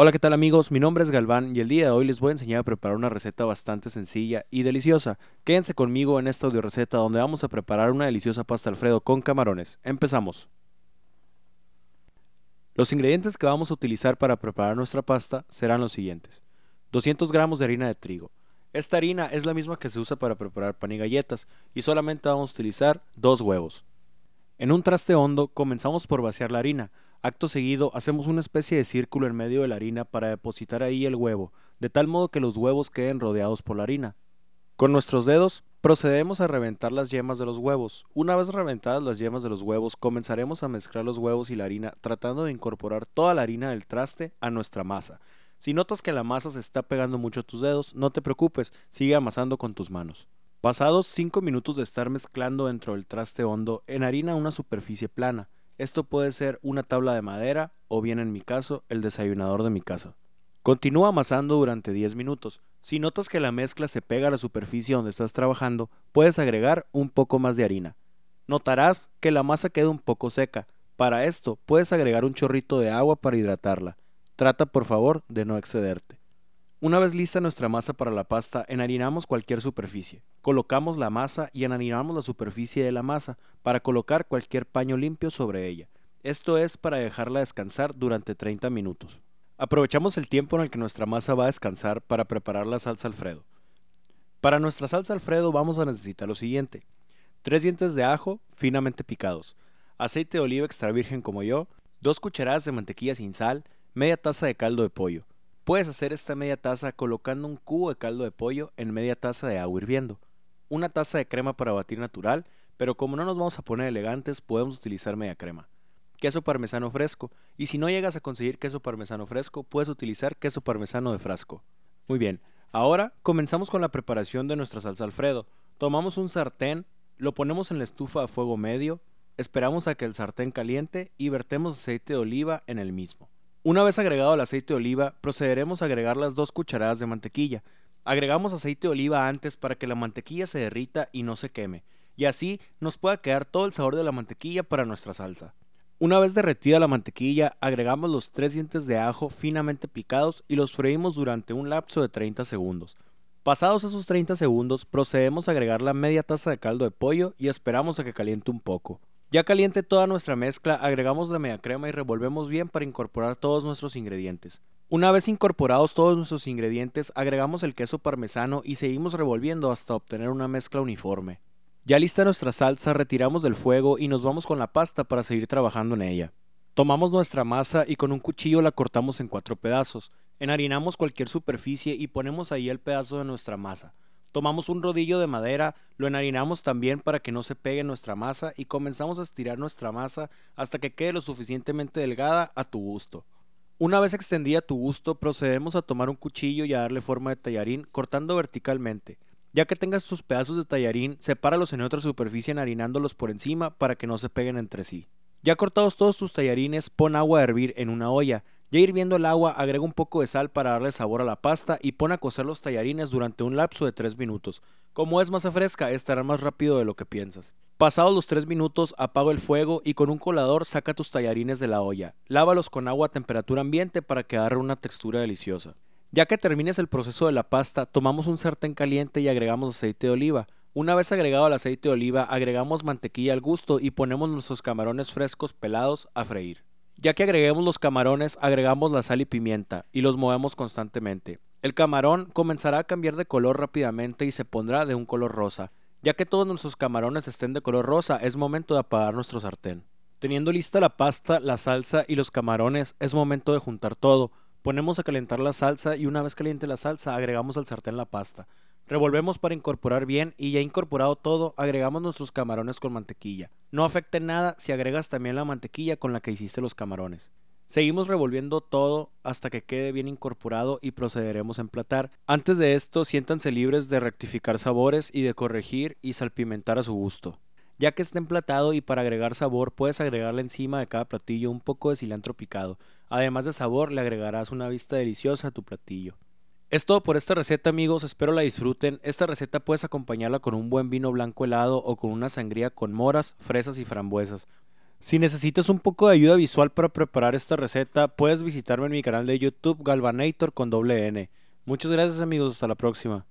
Hola, ¿qué tal amigos? Mi nombre es Galván y el día de hoy les voy a enseñar a preparar una receta bastante sencilla y deliciosa. Quédense conmigo en esta audio receta donde vamos a preparar una deliciosa pasta alfredo con camarones. Empezamos. Los ingredientes que vamos a utilizar para preparar nuestra pasta serán los siguientes. 200 gramos de harina de trigo. Esta harina es la misma que se usa para preparar pan y galletas y solamente vamos a utilizar dos huevos. En un traste hondo comenzamos por vaciar la harina, Acto seguido, hacemos una especie de círculo en medio de la harina para depositar ahí el huevo, de tal modo que los huevos queden rodeados por la harina. Con nuestros dedos procedemos a reventar las yemas de los huevos. Una vez reventadas las yemas de los huevos, comenzaremos a mezclar los huevos y la harina, tratando de incorporar toda la harina del traste a nuestra masa. Si notas que la masa se está pegando mucho a tus dedos, no te preocupes, sigue amasando con tus manos. Pasados 5 minutos de estar mezclando dentro del traste hondo, enharina una superficie plana. Esto puede ser una tabla de madera o bien en mi caso el desayunador de mi casa. Continúa amasando durante 10 minutos. Si notas que la mezcla se pega a la superficie donde estás trabajando, puedes agregar un poco más de harina. Notarás que la masa queda un poco seca. Para esto puedes agregar un chorrito de agua para hidratarla. Trata por favor de no excederte. Una vez lista nuestra masa para la pasta, enharinamos cualquier superficie. Colocamos la masa y enharinamos la superficie de la masa para colocar cualquier paño limpio sobre ella. Esto es para dejarla descansar durante 30 minutos. Aprovechamos el tiempo en el que nuestra masa va a descansar para preparar la salsa alfredo. Para nuestra salsa alfredo vamos a necesitar lo siguiente. 3 dientes de ajo finamente picados, aceite de oliva extra virgen como yo, 2 cucharadas de mantequilla sin sal, media taza de caldo de pollo, Puedes hacer esta media taza colocando un cubo de caldo de pollo en media taza de agua hirviendo, una taza de crema para batir natural, pero como no nos vamos a poner elegantes, podemos utilizar media crema. Queso parmesano fresco, y si no llegas a conseguir queso parmesano fresco, puedes utilizar queso parmesano de frasco. Muy bien, ahora comenzamos con la preparación de nuestra salsa alfredo. Tomamos un sartén, lo ponemos en la estufa a fuego medio, esperamos a que el sartén caliente y vertemos aceite de oliva en el mismo. Una vez agregado el aceite de oliva, procederemos a agregar las dos cucharadas de mantequilla. Agregamos aceite de oliva antes para que la mantequilla se derrita y no se queme, y así nos pueda quedar todo el sabor de la mantequilla para nuestra salsa. Una vez derretida la mantequilla, agregamos los tres dientes de ajo finamente picados y los freímos durante un lapso de 30 segundos. Pasados esos 30 segundos, procedemos a agregar la media taza de caldo de pollo y esperamos a que caliente un poco. Ya caliente toda nuestra mezcla, agregamos la media crema y revolvemos bien para incorporar todos nuestros ingredientes. Una vez incorporados todos nuestros ingredientes, agregamos el queso parmesano y seguimos revolviendo hasta obtener una mezcla uniforme. Ya lista nuestra salsa, retiramos del fuego y nos vamos con la pasta para seguir trabajando en ella. Tomamos nuestra masa y con un cuchillo la cortamos en cuatro pedazos. Enharinamos cualquier superficie y ponemos ahí el pedazo de nuestra masa. Tomamos un rodillo de madera, lo enharinamos también para que no se pegue nuestra masa y comenzamos a estirar nuestra masa hasta que quede lo suficientemente delgada a tu gusto. Una vez extendida tu gusto, procedemos a tomar un cuchillo y a darle forma de tallarín cortando verticalmente. Ya que tengas tus pedazos de tallarín, sepáralos en otra superficie enharinándolos por encima para que no se peguen entre sí. Ya cortados todos tus tallarines, pon agua a hervir en una olla ya hirviendo el agua, agrega un poco de sal para darle sabor a la pasta y pone a cocer los tallarines durante un lapso de 3 minutos. Como es masa fresca, estará más rápido de lo que piensas. Pasados los 3 minutos, apaga el fuego y con un colador saca tus tallarines de la olla. Lávalos con agua a temperatura ambiente para que agarre una textura deliciosa. Ya que termines el proceso de la pasta, tomamos un sartén caliente y agregamos aceite de oliva. Una vez agregado el aceite de oliva, agregamos mantequilla al gusto y ponemos nuestros camarones frescos pelados a freír. Ya que agreguemos los camarones, agregamos la sal y pimienta y los movemos constantemente. El camarón comenzará a cambiar de color rápidamente y se pondrá de un color rosa. Ya que todos nuestros camarones estén de color rosa, es momento de apagar nuestro sartén. Teniendo lista la pasta, la salsa y los camarones, es momento de juntar todo. Ponemos a calentar la salsa y una vez caliente la salsa, agregamos al sartén la pasta. Revolvemos para incorporar bien y ya incorporado todo, agregamos nuestros camarones con mantequilla. No afecte nada si agregas también la mantequilla con la que hiciste los camarones. Seguimos revolviendo todo hasta que quede bien incorporado y procederemos a emplatar. Antes de esto, siéntanse libres de rectificar sabores y de corregir y salpimentar a su gusto. Ya que esté emplatado y para agregar sabor, puedes agregarle encima de cada platillo un poco de cilantro picado. Además de sabor, le agregarás una vista deliciosa a tu platillo. Es todo por esta receta amigos, espero la disfruten. Esta receta puedes acompañarla con un buen vino blanco helado o con una sangría con moras, fresas y frambuesas. Si necesitas un poco de ayuda visual para preparar esta receta, puedes visitarme en mi canal de YouTube Galvanator con doble N. Muchas gracias amigos, hasta la próxima.